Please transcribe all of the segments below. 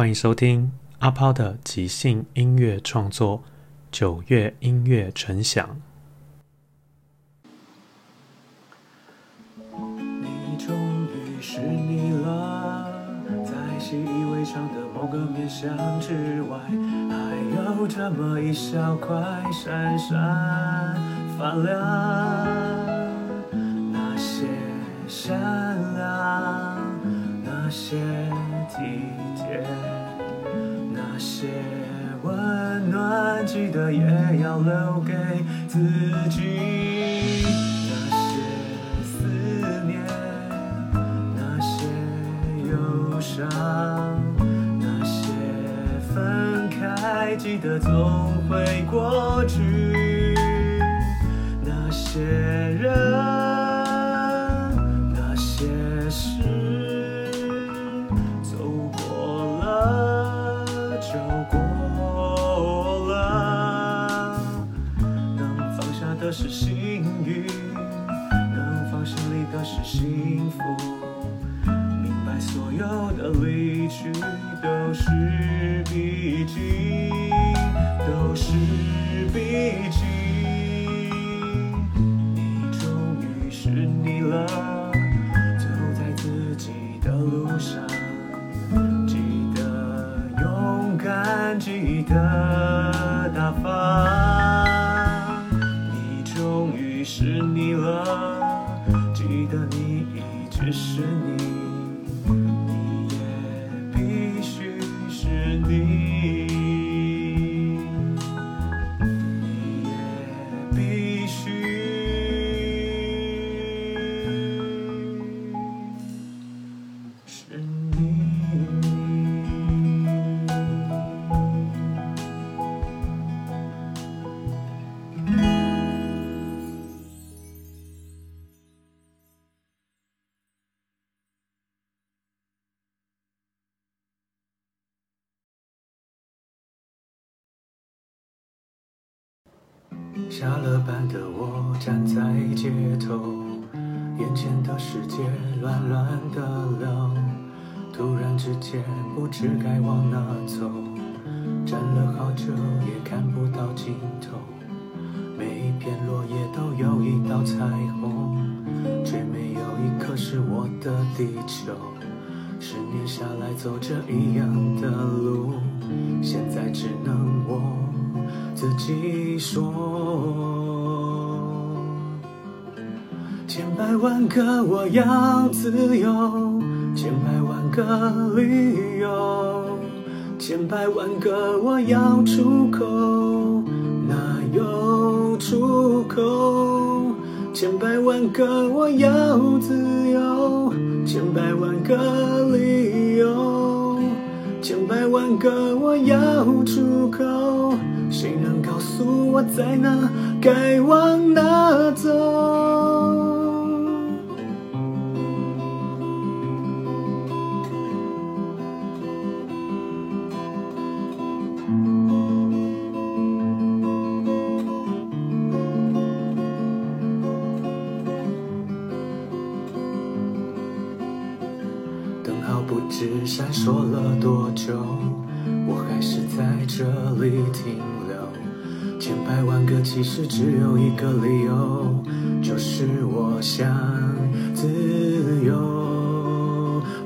欢迎收听阿抛的即兴音乐创作，九月音乐晨响。你终于是你了，在习以为常的某个面向之外，还有这么一小块闪闪发亮，那些善良，那些体那些温暖，记得也要留给自己。是必经，都是必经。你终于是你了，走在自己的路上，记得勇敢，记得大方。你终于是你了，记得你一直是你。站在街头，眼前的世界乱乱的了，突然之间不知该往哪走，站了好久也看不到尽头，每一片落叶都有一道彩虹，却没有一颗是我的地球。十年下来走着一样的路，现在只能我。自己说，千百万个我要自由，千百万个理由，千百万个我要出口，哪有出口？千百万个我要自由，千百万个理由，千百万个我要出口。谁能告诉我在哪，该往哪走？个理由，就是我想自由。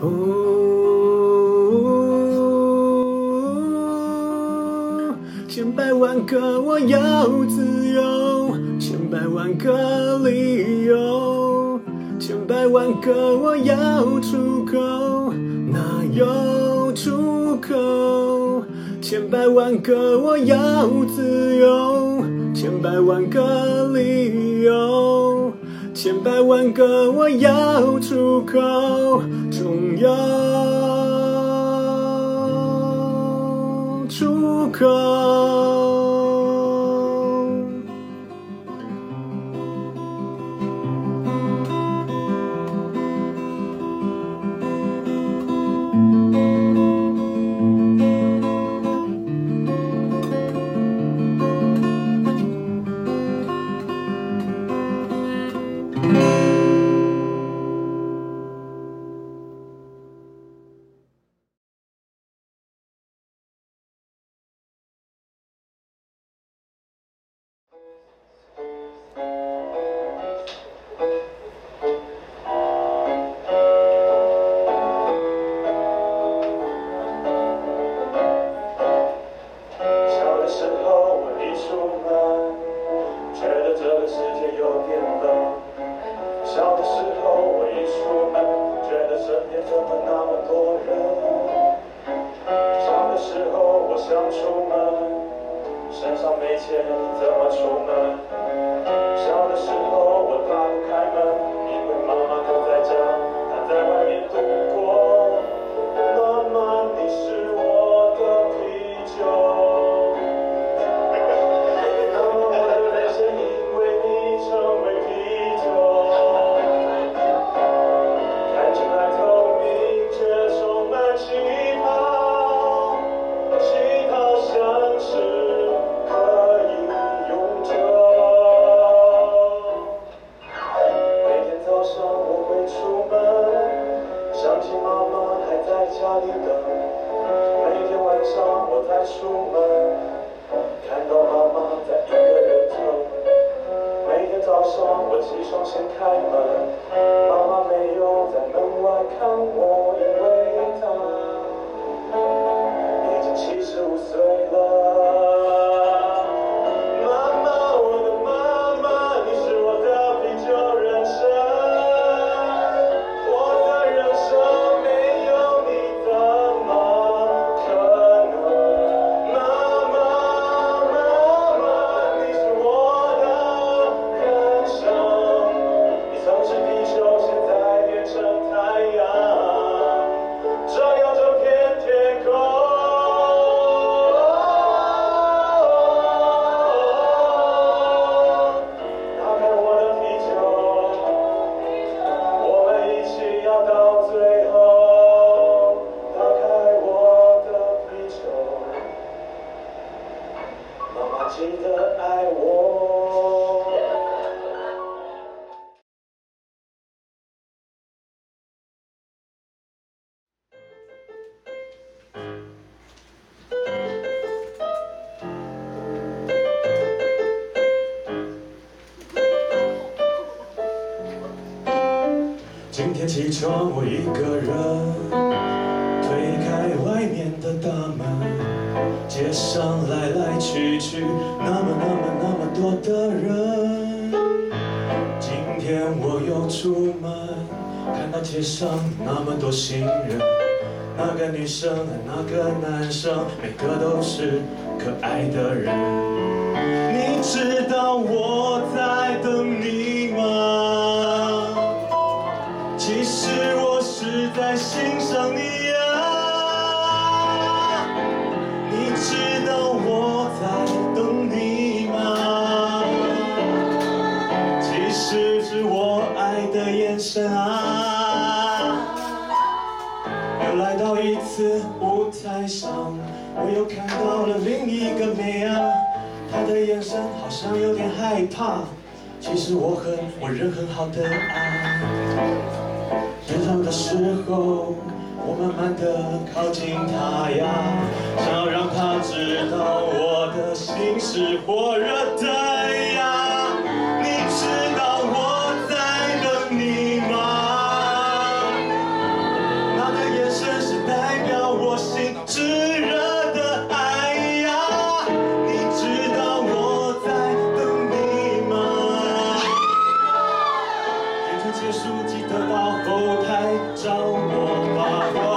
哦，千百万个我要自由，千百万个理由，千百万个我要出口，哪有出口？千百万个我要自由，千百万个理由，千百万个我要出口，总有出口。天起床我一个人，推开外面的大门，街上来来去去，那么那么那么多的人。今天我又出门，看到街上那么多行人，那个女生和那个男生，每个都是可爱的人。你知道我次舞台上，我又看到了另一个美啊，她的眼神好像有点害怕。其实我很，我人很好的啊。日头的时候，我慢慢的靠近她呀，想要让她知道我的心是火热的结束，记得到后台找我吧，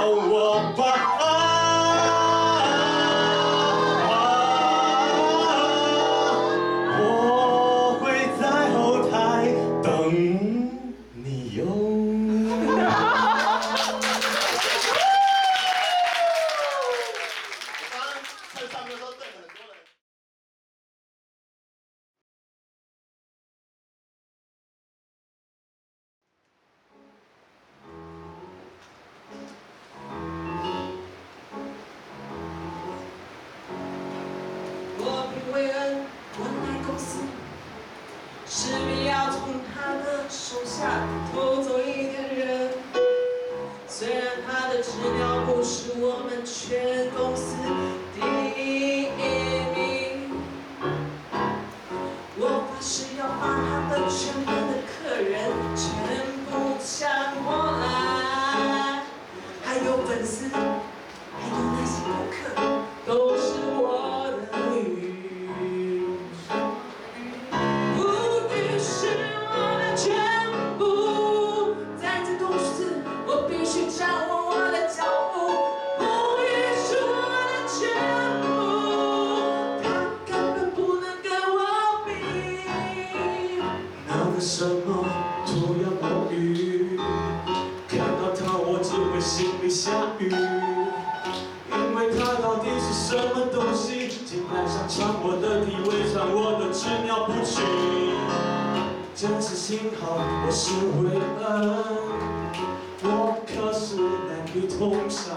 韦恩我来公司，势必要从他的手下偷走一点人。虽然他的资料不是我们全公司第一名，我发誓要把他的全部我是伟岸，我可是男女通杀，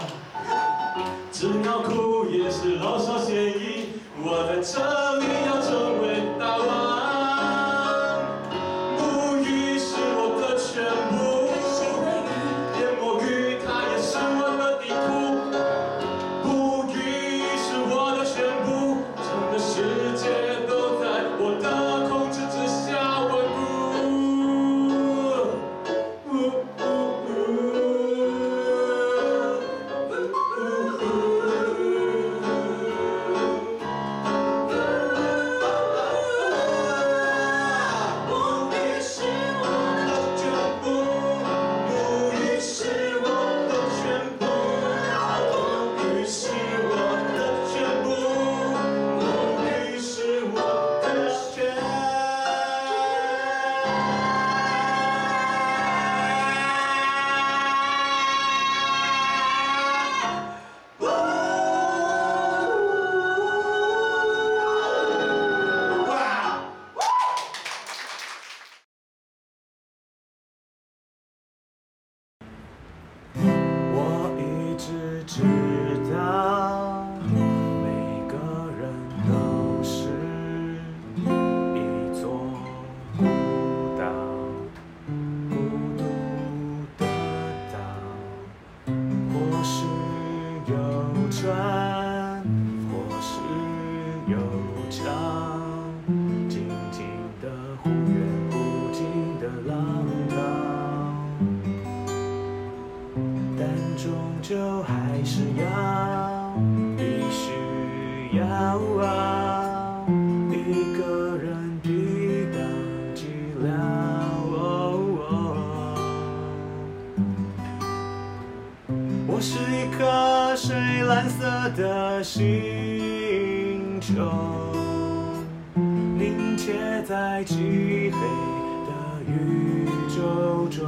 一切在漆黑的宇宙中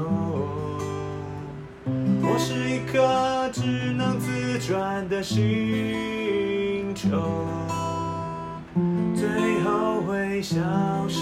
我是一颗只能自转的星球最后会消失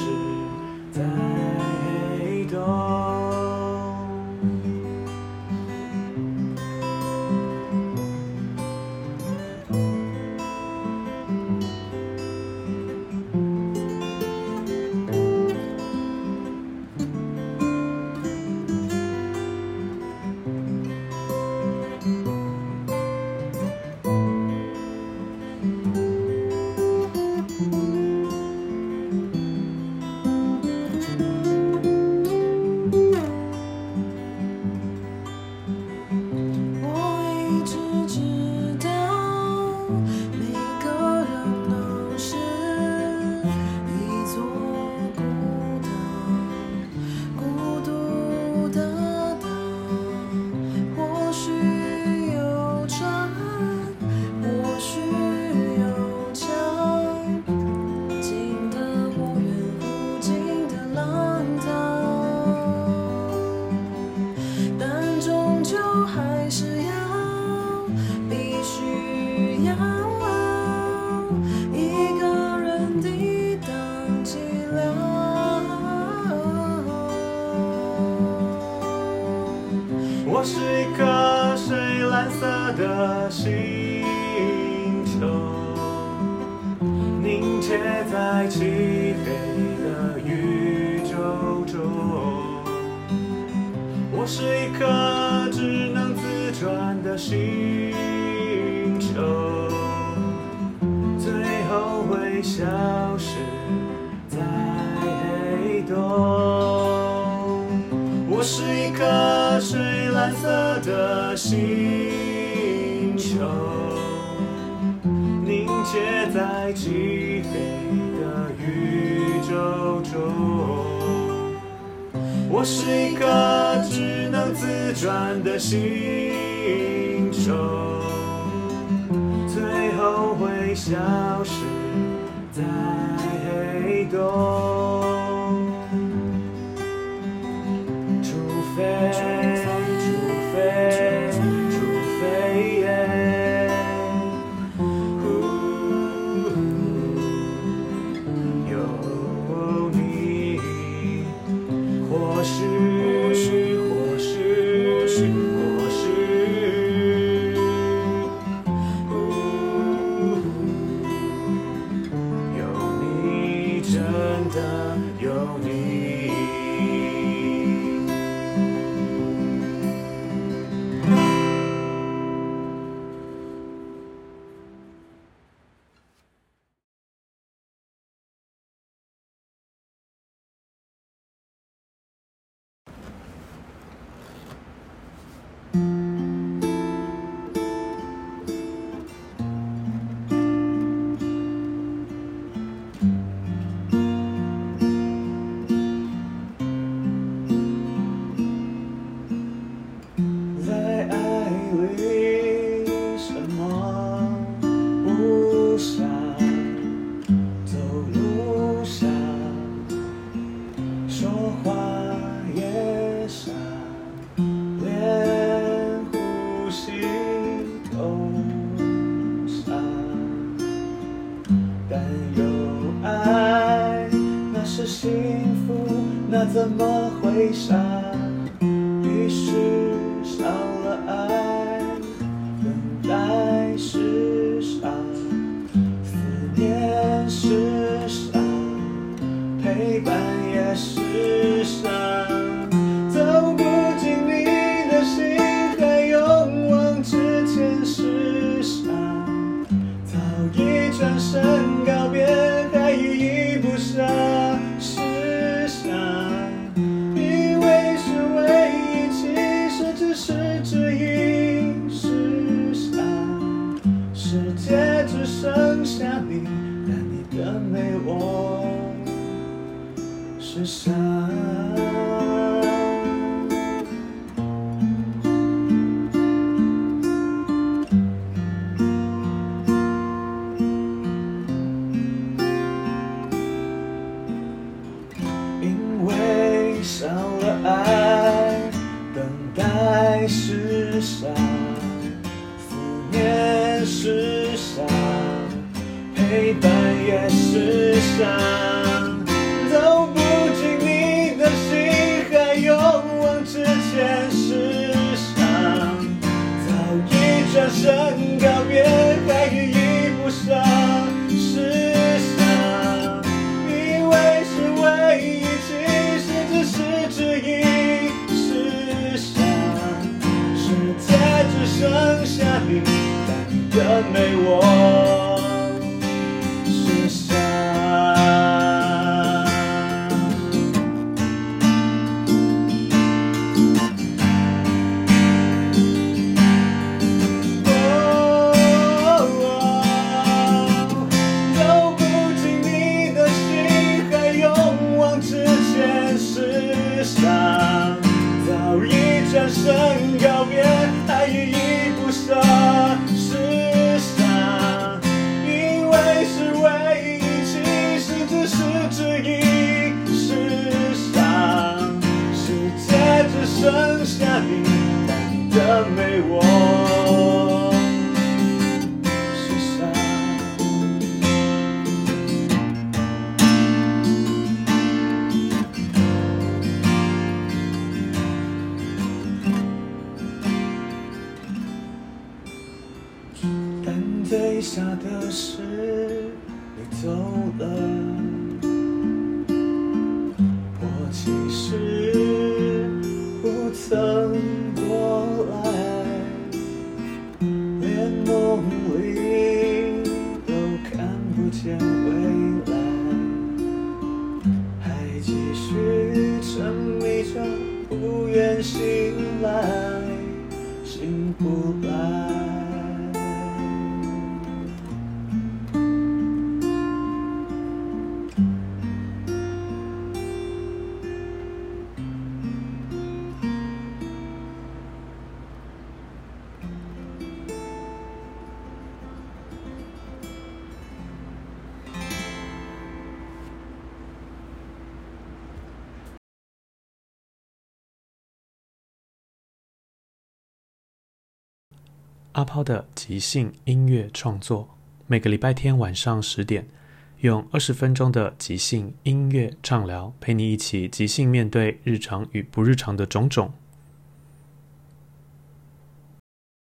消失在黑洞。我是一颗水蓝色的星球，凝结在漆黑的宇宙中。我是一颗只能自转的星球，最后会消失。I don't 怎么会傻？于是少了爱，等待是傻，思念是傻，陪伴也是。下的是你走了阿抛的即兴音乐创作每个礼拜天晚上十点用二十分钟的即兴音乐畅聊陪你一起即兴面对日常与不日常的种种。